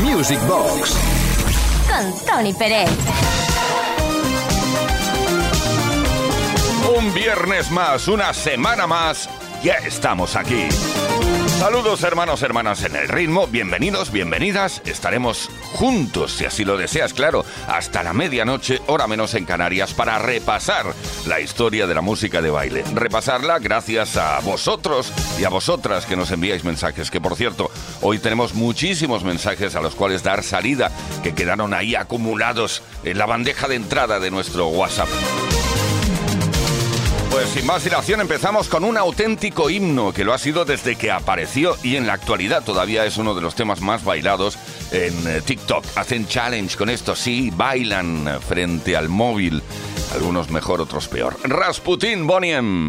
Music Box. Con Tony Pérez. Un viernes más, una semana más, ya estamos aquí. Saludos hermanos, hermanas en el ritmo, bienvenidos, bienvenidas. Estaremos juntos, si así lo deseas, claro, hasta la medianoche, hora menos en Canarias, para repasar la historia de la música de baile. Repasarla gracias a vosotros y a vosotras que nos enviáis mensajes, que por cierto, hoy tenemos muchísimos mensajes a los cuales dar salida, que quedaron ahí acumulados en la bandeja de entrada de nuestro WhatsApp. Pues sin más dilación empezamos con un auténtico himno que lo ha sido desde que apareció y en la actualidad todavía es uno de los temas más bailados en eh, TikTok. Hacen challenge con esto, sí, bailan frente al móvil. Algunos mejor, otros peor. Rasputin Boniem.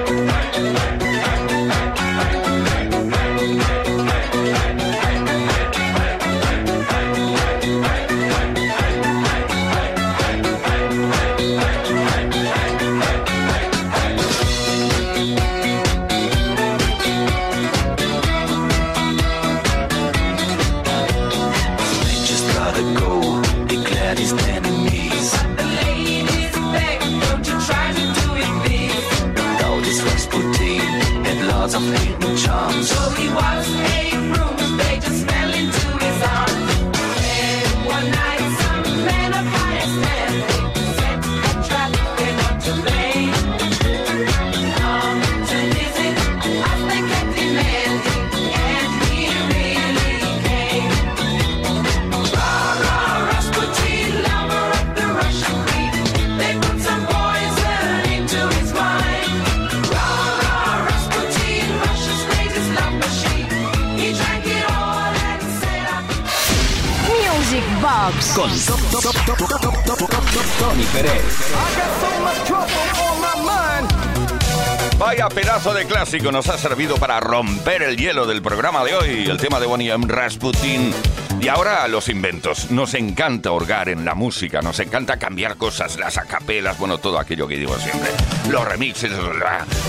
Vaya pedazo de clásico nos ha servido para romper el hielo del programa de hoy, el tema de Bonnie M. Rasputin. Y ahora los inventos. Nos encanta orgar en la música, nos encanta cambiar cosas, las acapelas, bueno, todo aquello que digo siempre. Los remixes,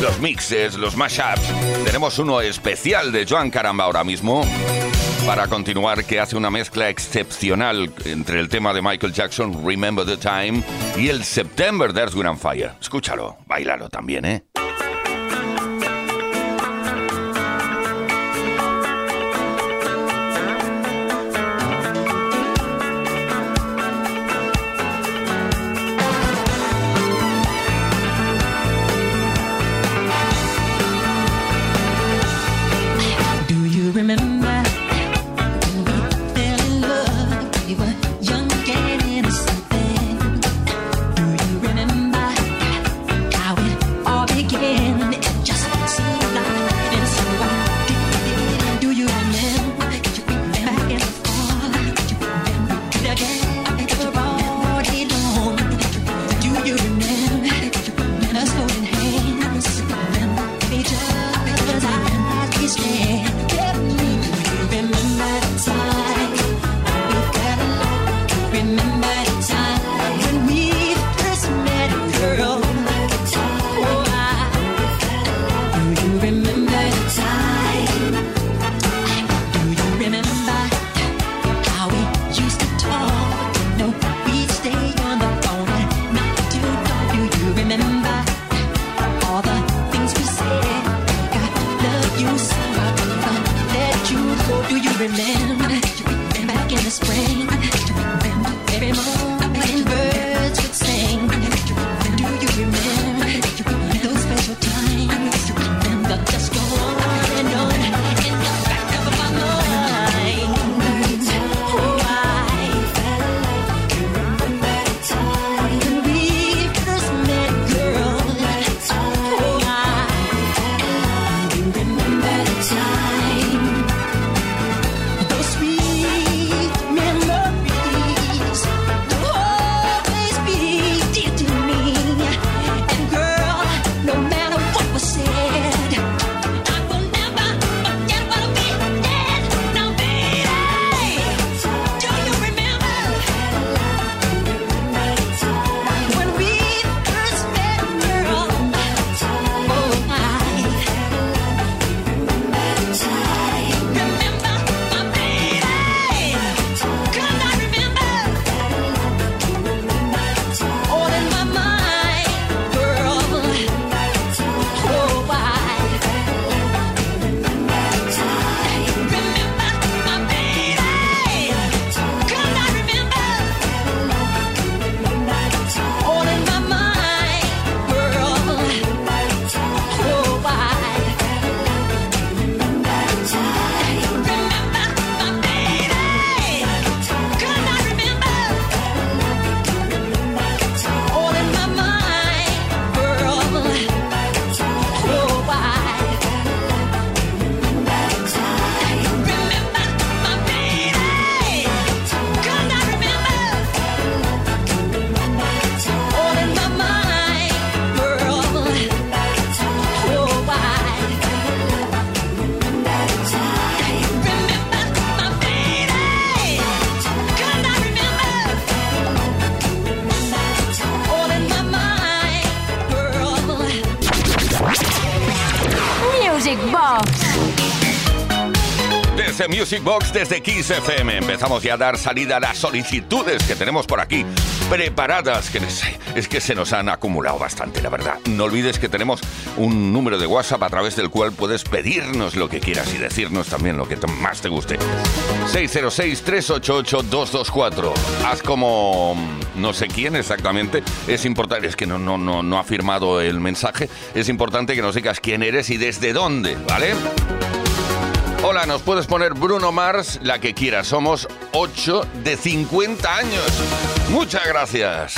los mixes, los mashups. Tenemos uno especial de Joan Caramba ahora mismo para continuar que hace una mezcla excepcional entre el tema de Michael Jackson, Remember the Time, y el September There's Wind Fire. Escúchalo, bailalo también, ¿eh? Music Box desde Kiss FM. Empezamos ya a dar salida a las solicitudes que tenemos por aquí preparadas, que es que se nos han acumulado bastante, la verdad. No olvides que tenemos un número de WhatsApp a través del cual puedes pedirnos lo que quieras y decirnos también lo que más te guste. 606-388-224. Haz como mm, no sé quién exactamente. Es importante, es que no, no, no, no ha firmado el mensaje. Es importante que nos digas quién eres y desde dónde, ¿vale? Hola, nos puedes poner Bruno Mars, la que quieras. Somos 8 de 50 años. Muchas gracias.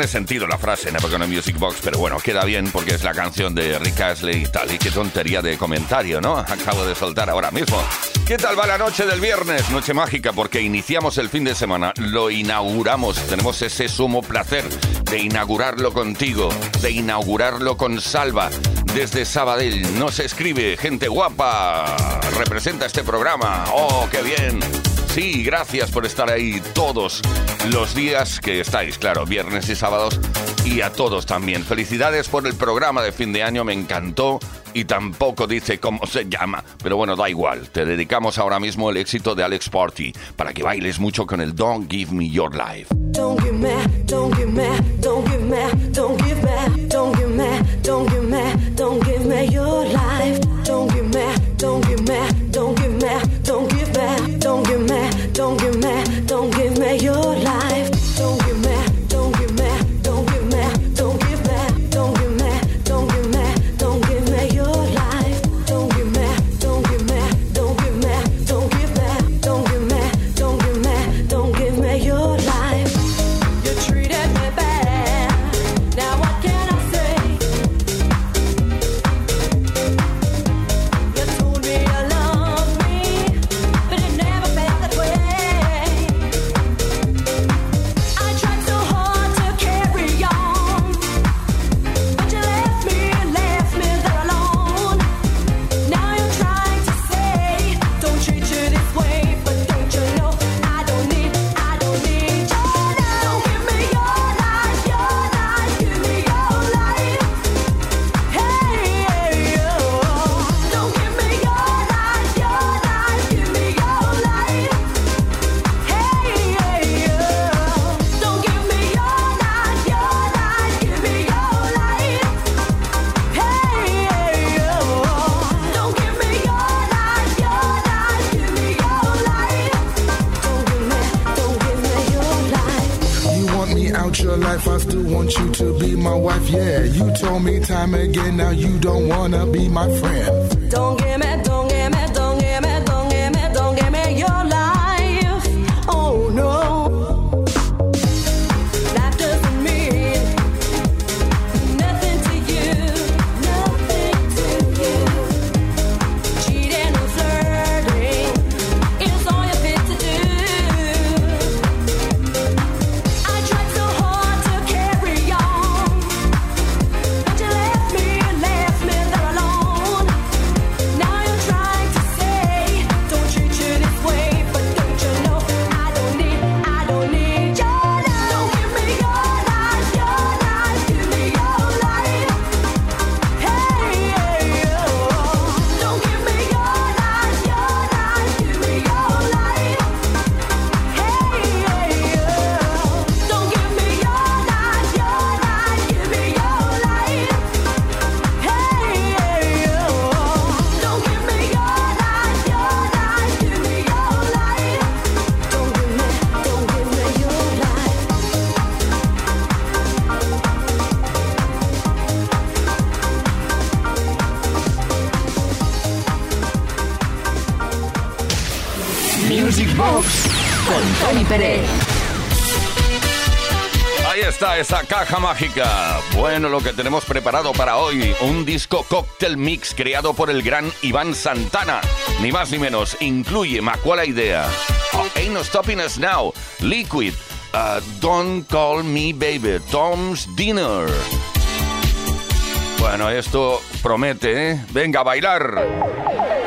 Tiene sentido la frase Never Music Box, pero bueno, queda bien porque es la canción de Rick Astley y tal. Y qué tontería de comentario, ¿no? Acabo de soltar ahora mismo. ¿Qué tal va la noche del viernes? Noche mágica porque iniciamos el fin de semana, lo inauguramos. Tenemos ese sumo placer de inaugurarlo contigo, de inaugurarlo con Salva. Desde Sabadell nos escribe gente guapa, representa este programa. ¡Oh, qué bien! Sí, gracias por estar ahí todos los días que estáis, claro, viernes y sábados, y a todos también. Felicidades por el programa de fin de año, me encantó y tampoco dice cómo se llama, pero bueno, da igual. Te dedicamos ahora mismo el éxito de Alex Party para que bailes mucho con el Don't Give Me Your Life. Don't give me, don't give me, don't give me, don't give me, don't give me, your life. Don't give me, don't give me, don't give me, don't give me your life. Time again. Now you don't wanna be my friend. Don't give mágica. Bueno, lo que tenemos preparado para hoy, un disco cocktail mix creado por el gran Iván Santana. Ni más ni menos, incluye Macuala Idea, Ain't No Stopping Us Now, Liquid, uh, Don't Call Me Baby, Tom's Dinner. Bueno, esto promete, ¿eh? Venga a bailar.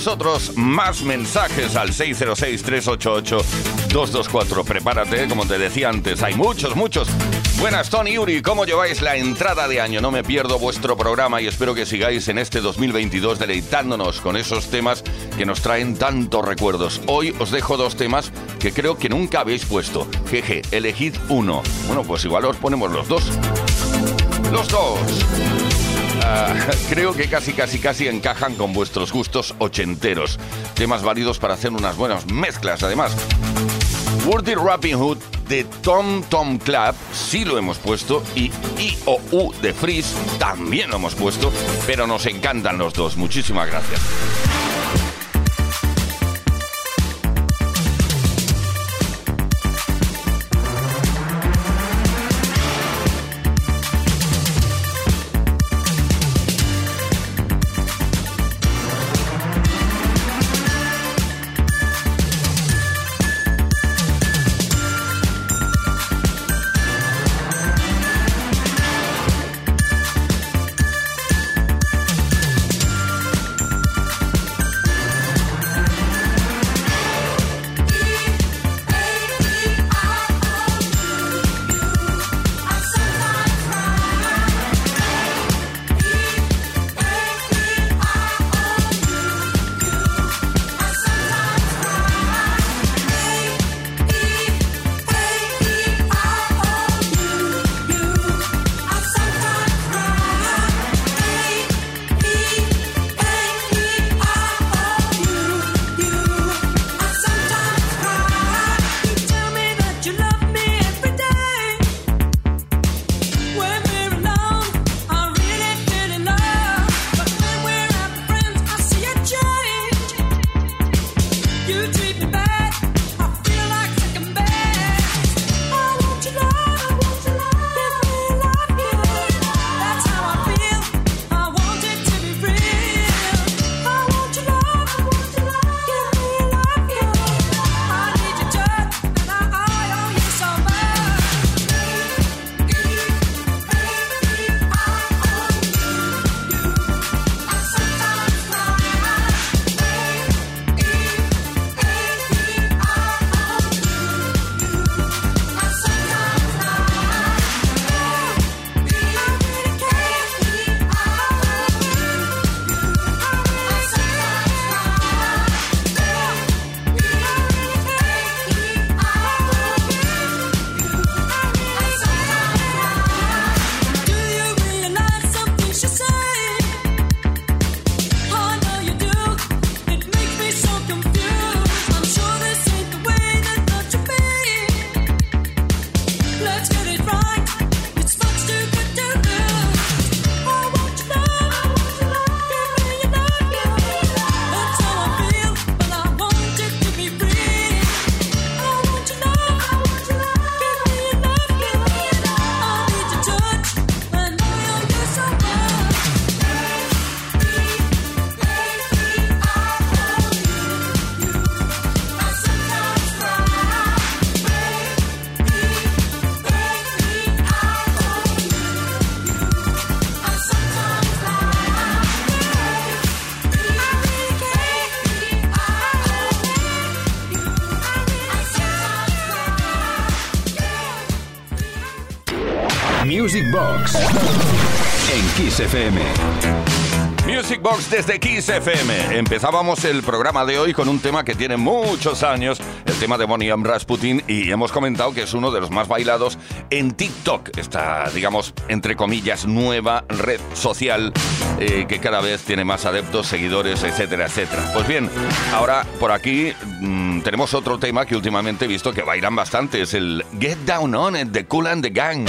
Nosotros más mensajes al 606-388 224. Prepárate, como te decía antes, hay muchos, muchos. Buenas, Tony Uri, ¿cómo lleváis la entrada de año? No me pierdo vuestro programa y espero que sigáis en este 2022 deleitándonos con esos temas que nos traen tantos recuerdos. Hoy os dejo dos temas que creo que nunca habéis puesto. Jeje, elegid uno. Bueno, pues igual os ponemos los dos. Los dos. Ah, creo que casi, casi, casi encajan con vuestros gustos ochenteros. Temas válidos para hacer unas buenas mezclas, además. Worthy Rapping Hood de Tom Tom Club sí lo hemos puesto y I o U de Freeze también lo hemos puesto, pero nos encantan los dos. Muchísimas gracias. Music Box en Kiss FM. Music Box desde Kiss FM. Empezábamos el programa de hoy con un tema que tiene muchos años, el tema de Bonnie M. Rasputin, y hemos comentado que es uno de los más bailados en TikTok, esta, digamos, entre comillas, nueva red social eh, que cada vez tiene más adeptos, seguidores, etcétera, etcétera. Pues bien, ahora por aquí mm, tenemos otro tema que últimamente he visto que bailan bastante, es el Get Down On It de Cool and the Gang.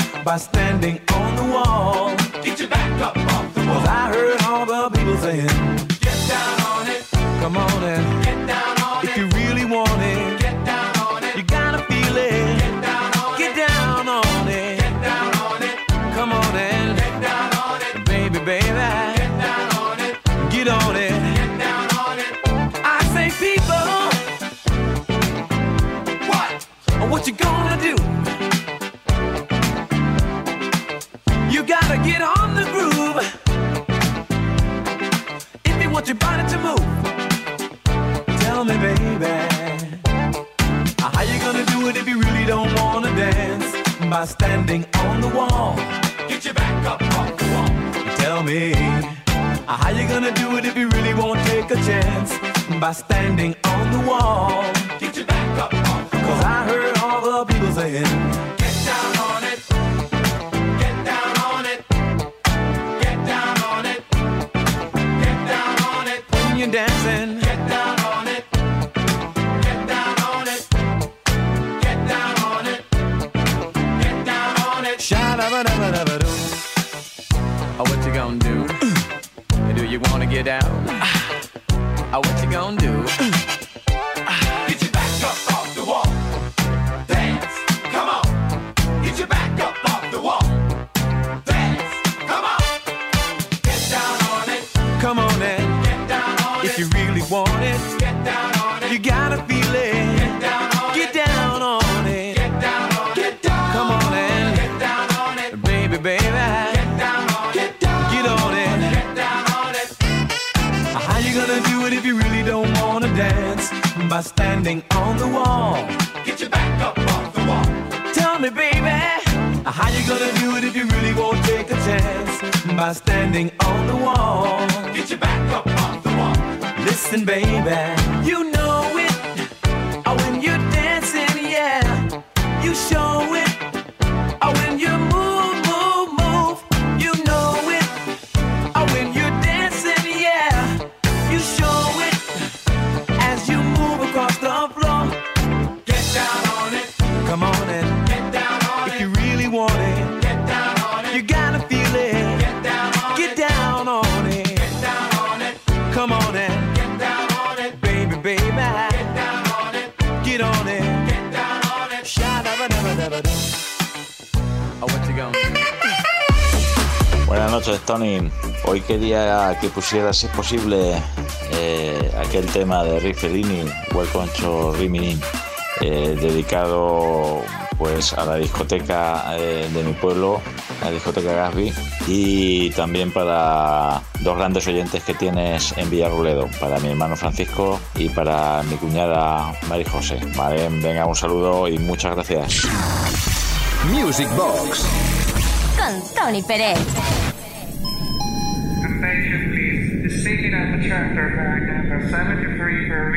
by standing on the wall. Get your back up off the wall. I heard all the people saying, Get down on it. Come on and get down on if it. If you really want it, get down on it. You gotta feel it. Get down on it. Get down on it. Come on and get down on it. Baby, baby. Get on it. Get down on it. I say, people, what? What you gonna do? Get on the groove. If you want your body to move, tell me, baby. How you gonna do it if you really don't wanna dance? By standing on the wall. Get your back up off the wall. Tell me. How you gonna do it if you really won't take a chance? By standing on the wall. Get your back up off the wall. Cause I heard all the people saying, you're dancing. Get down on it. Get down on it. Get down on it. Get down on it. Sha-da-ba-da-ba-da-ba-doo. Oh, what you gonna do? Do you wanna get down? Oh, what you gonna do? How you gonna do it if you really don't wanna dance? By standing on the wall. Get your back up off the wall. Tell me, baby, how you gonna do it if you really won't take a chance? By standing on the wall. Get your back up off the wall. Listen, baby, you noches, Tony. Hoy quería que pusieras, si es posible, eh, aquel tema de Rick Fellini, Welcome to Rimini, eh, dedicado pues a la discoteca eh, de mi pueblo, la discoteca Gasby, y también para dos grandes oyentes que tienes en Villarruledo, para mi hermano Francisco y para mi cuñada Mari José. Vale, venga, un saludo y muchas gracias. Music Box con Tony Pérez. sector back back the 73 for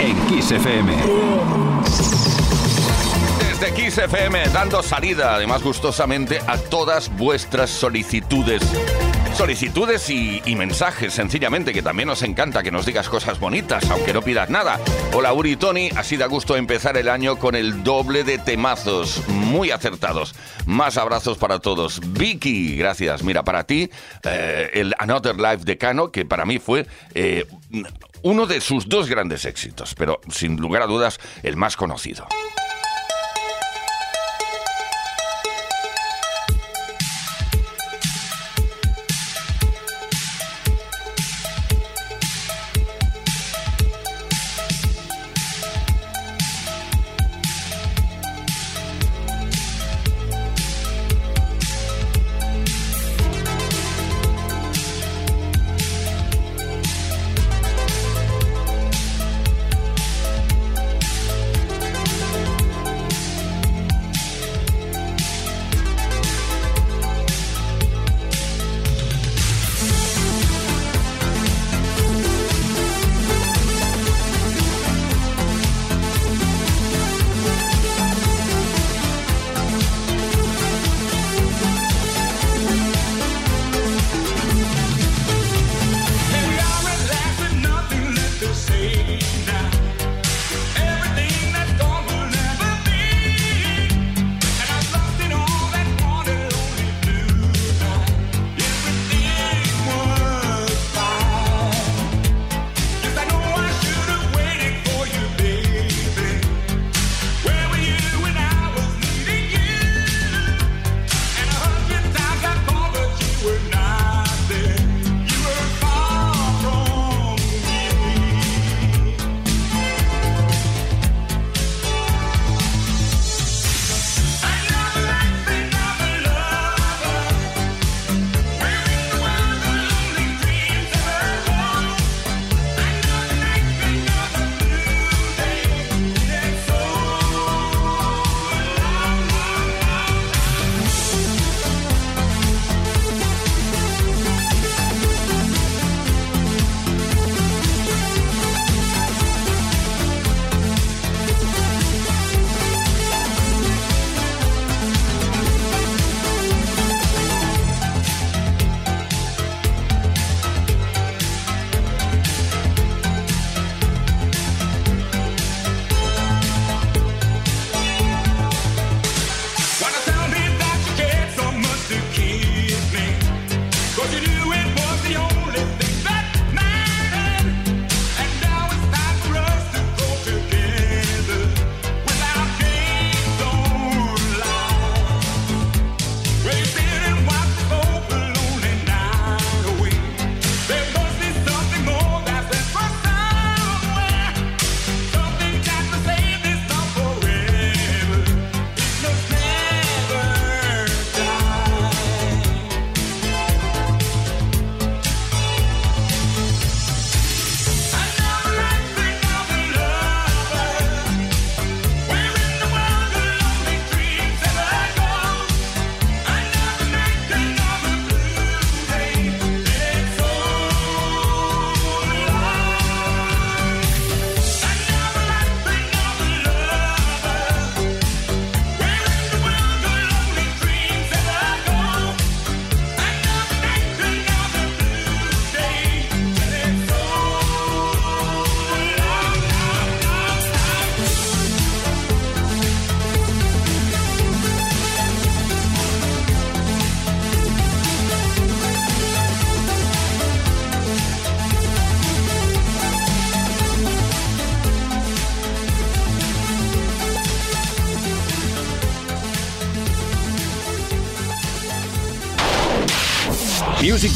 En Kiss FM. Desde Kiss FM, dando salida, además gustosamente, a todas vuestras solicitudes. Solicitudes y, y mensajes, sencillamente, que también nos encanta que nos digas cosas bonitas, aunque no pidas nada. Hola Uri y Tony, así da gusto empezar el año con el doble de temazos, muy acertados. Más abrazos para todos. Vicky, gracias. Mira, para ti, eh, el Another Life de Cano, que para mí fue eh, uno de sus dos grandes éxitos, pero sin lugar a dudas, el más conocido.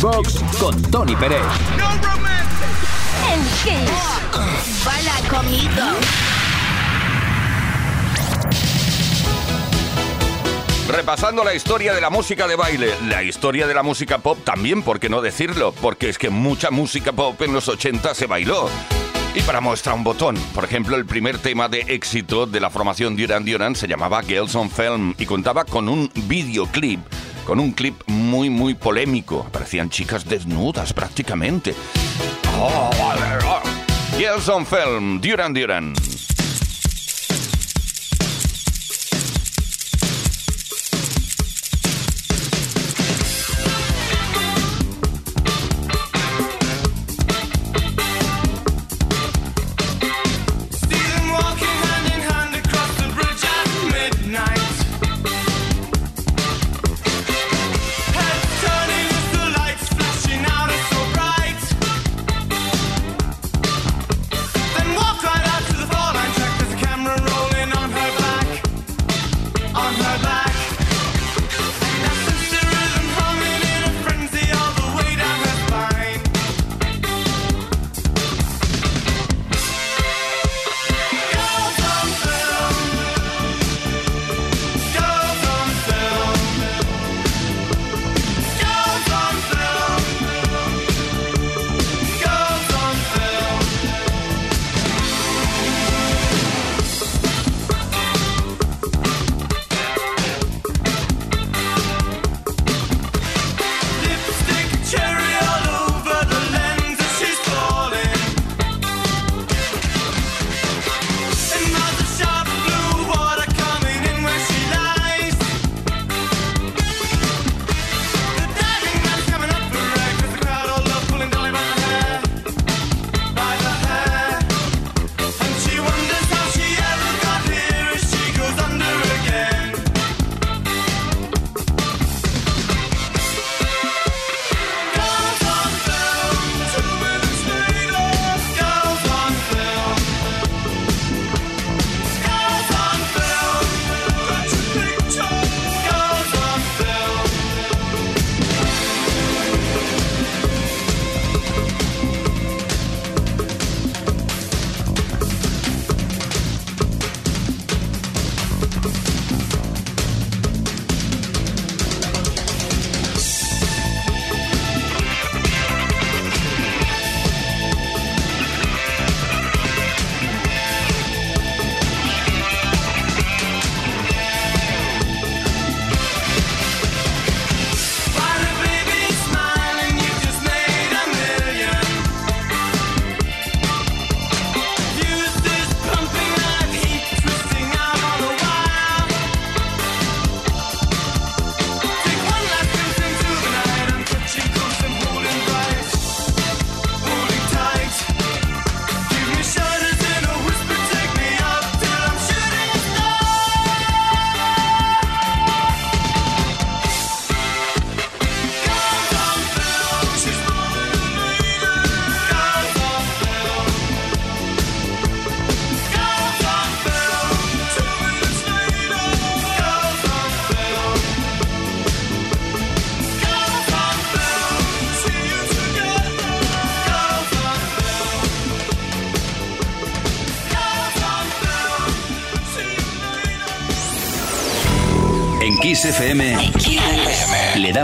Box con Tony Pérez. Repasando la historia de la música de baile, la historia de la música pop también, ¿por qué no decirlo? Porque es que mucha música pop en los 80 se bailó. Y para muestra un botón, por ejemplo, el primer tema de éxito de la formación Duran Duran se llamaba Girls on Film y contaba con un videoclip, con un clip muy, muy polémico. Parecían chicas desnudas prácticamente. Oh, Girls on Film, Duran Duran.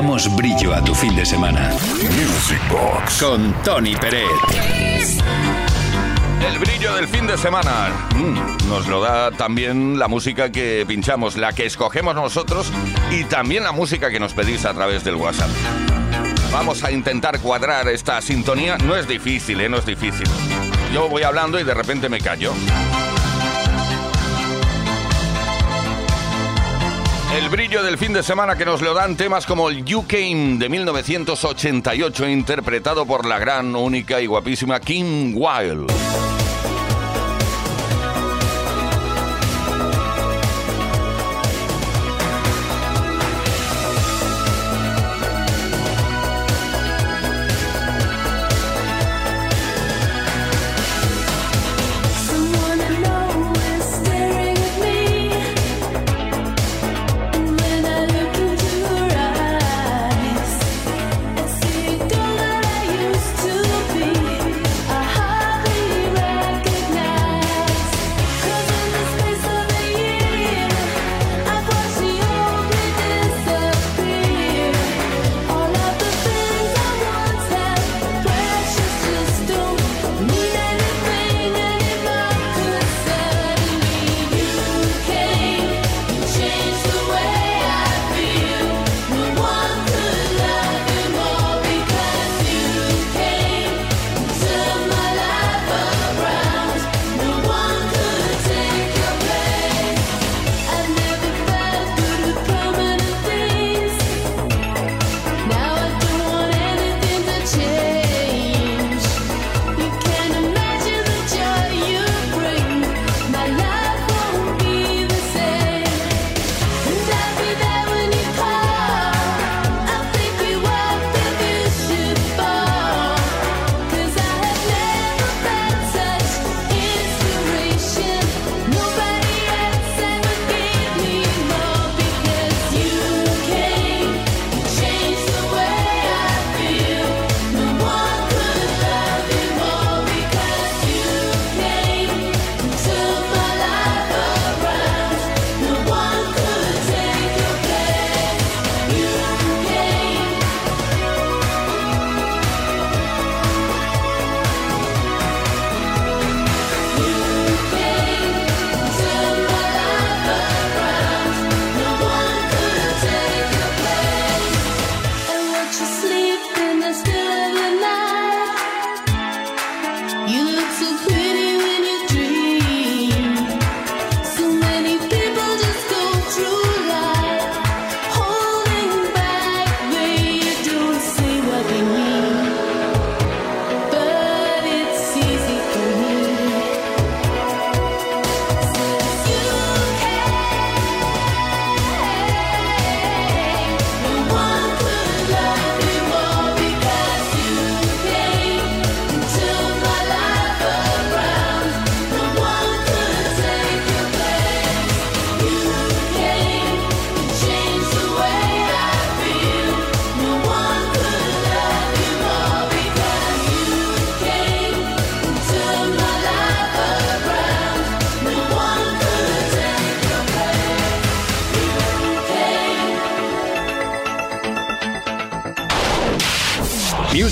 Damos brillo a tu fin de semana. Music Box con Tony Pérez. El brillo del fin de semana mm, nos lo da también la música que pinchamos, la que escogemos nosotros y también la música que nos pedís a través del WhatsApp. Vamos a intentar cuadrar esta sintonía. No es difícil, ¿eh? No es difícil. Yo voy hablando y de repente me callo. El brillo del fin de semana que nos lo dan temas como el You Came de 1988, interpretado por la gran, única y guapísima Kim Wilde.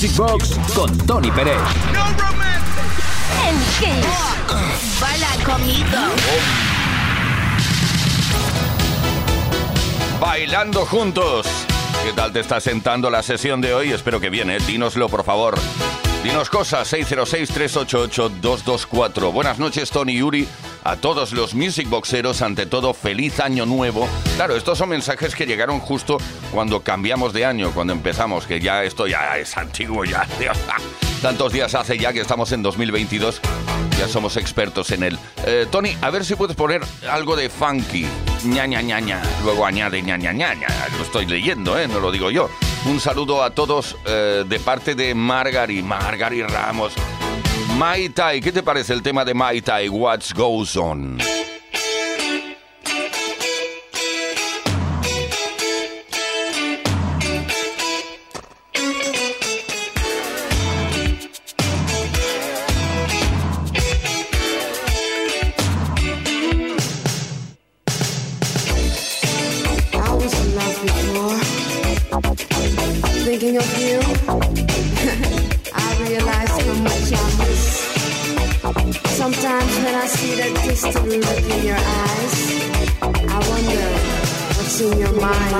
Music Box con Tony Pérez. En Kiss. Baila conmigo. Bailando juntos. ¿Qué tal te está sentando la sesión de hoy? Espero que bien, ¿eh? Dínoslo, por favor. Dinos cosas, 606-388-224. Buenas noches, Tony Yuri. A todos los Music Boxeros, ante todo, feliz año nuevo. Claro, estos son mensajes que llegaron justo cuando cambiamos de año, cuando empezamos, que ya esto ya es antiguo, ya. Tantos días hace ya que estamos en 2022, ya somos expertos en él. Eh, Tony, a ver si puedes poner algo de funky. ña, ña, ña. Luego añade ña, ña, ña, ña. Lo estoy leyendo, ¿eh? No lo digo yo. Un saludo a todos eh, de parte de Margari, Margari Ramos. Mai Tai, ¿qué te parece el tema de Mai Tai? What goes on?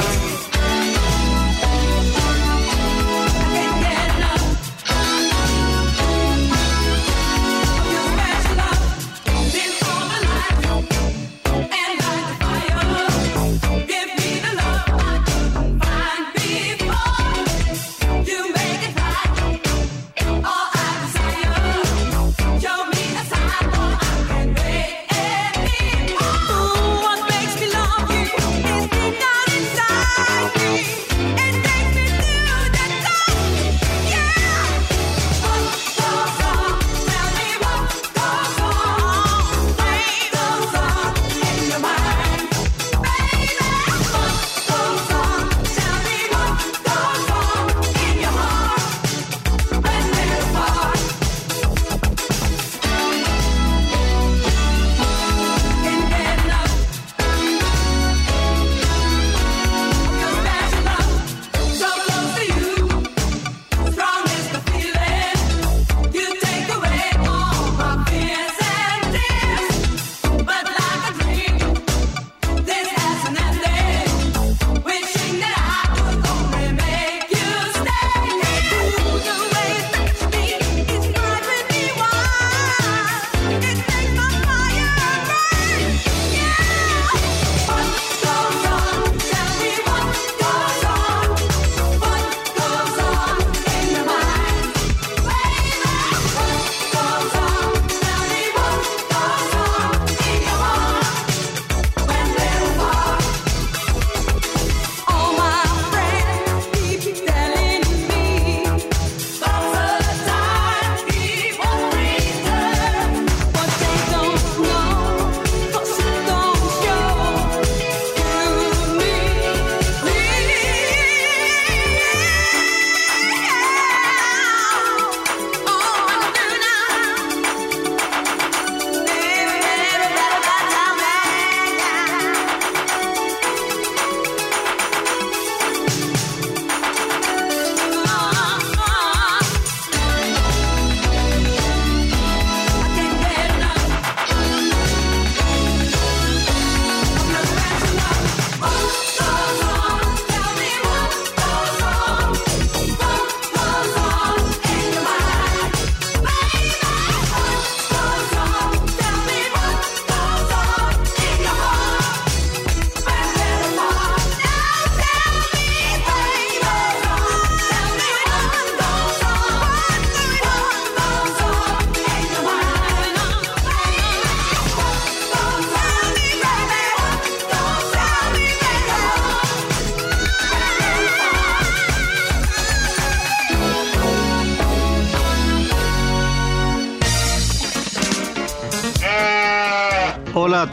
Thank you.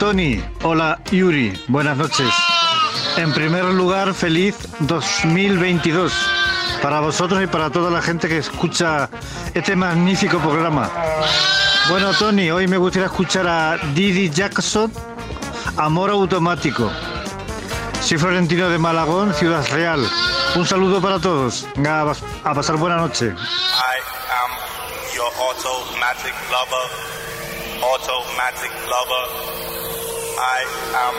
Tony, hola Yuri, buenas noches. En primer lugar, feliz 2022 para vosotros y para toda la gente que escucha este magnífico programa. Bueno Tony, hoy me gustaría escuchar a Didi Jackson, Amor Automático. Soy Florentino de Malagón, Ciudad Real. Un saludo para todos. A a pasar buena noche. I am your lover. Lover. I am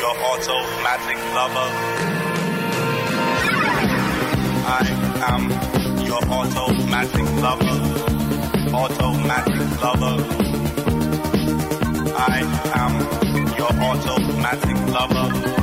your automatic lover. I am your automatic lover. Automatic lover. I am your automatic lover.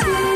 true.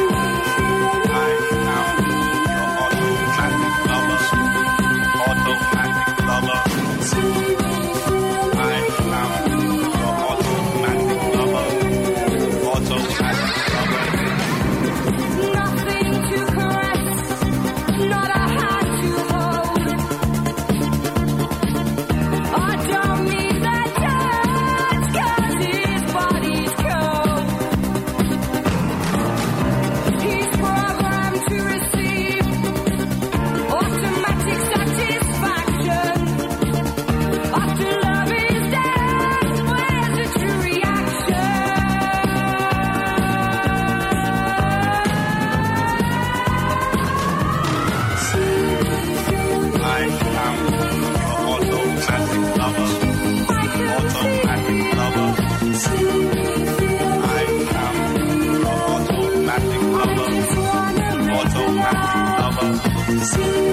Automatic lover. Automatic lover.